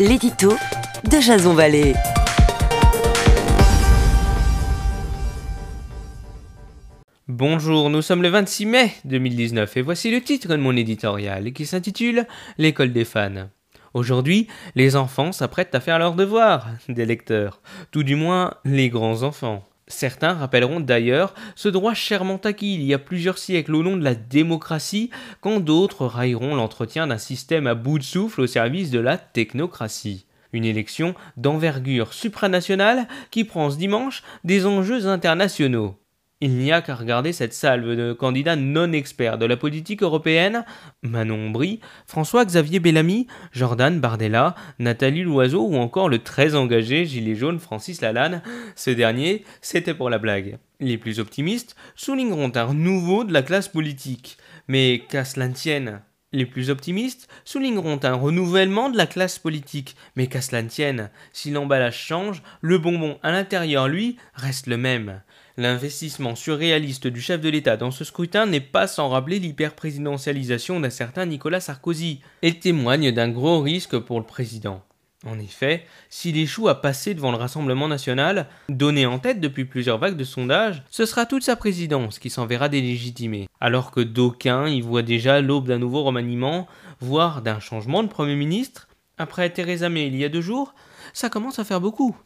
l'édito de Jason Vallée. Bonjour, nous sommes le 26 mai 2019 et voici le titre de mon éditorial qui s'intitule L'école des fans. Aujourd'hui, les enfants s'apprêtent à faire leurs devoirs, des lecteurs, tout du moins les grands enfants. Certains rappelleront d'ailleurs ce droit chèrement acquis il y a plusieurs siècles au nom de la démocratie, quand d'autres railleront l'entretien d'un système à bout de souffle au service de la technocratie. Une élection d'envergure supranationale qui prend ce dimanche des enjeux internationaux. Il n'y a qu'à regarder cette salve de candidats non experts de la politique européenne Manon Brie, François-Xavier Bellamy, Jordan Bardella, Nathalie Loiseau ou encore le très engagé gilet jaune Francis Lalanne. Ce dernier, c'était pour la blague. Les plus optimistes souligneront un renouveau de la classe politique. Mais qu'à cela ne tienne, les plus optimistes souligneront un renouvellement de la classe politique, mais qu'à cela ne tienne, si l'emballage change, le bonbon à l'intérieur, lui, reste le même. L'investissement surréaliste du chef de l'État dans ce scrutin n'est pas sans rappeler l'hyperprésidentialisation d'un certain Nicolas Sarkozy, et témoigne d'un gros risque pour le président. En effet, s'il échoue à passer devant le Rassemblement national, donné en tête depuis plusieurs vagues de sondages, ce sera toute sa présidence qui s'en verra délégitimée, alors que d'aucuns y voient déjà l'aube d'un nouveau remaniement, voire d'un changement de Premier ministre. Après Theresa May il y a deux jours, ça commence à faire beaucoup.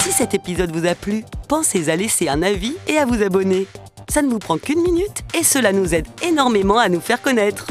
Si cet épisode vous a plu, pensez à laisser un avis et à vous abonner. Ça ne vous prend qu'une minute et cela nous aide énormément à nous faire connaître.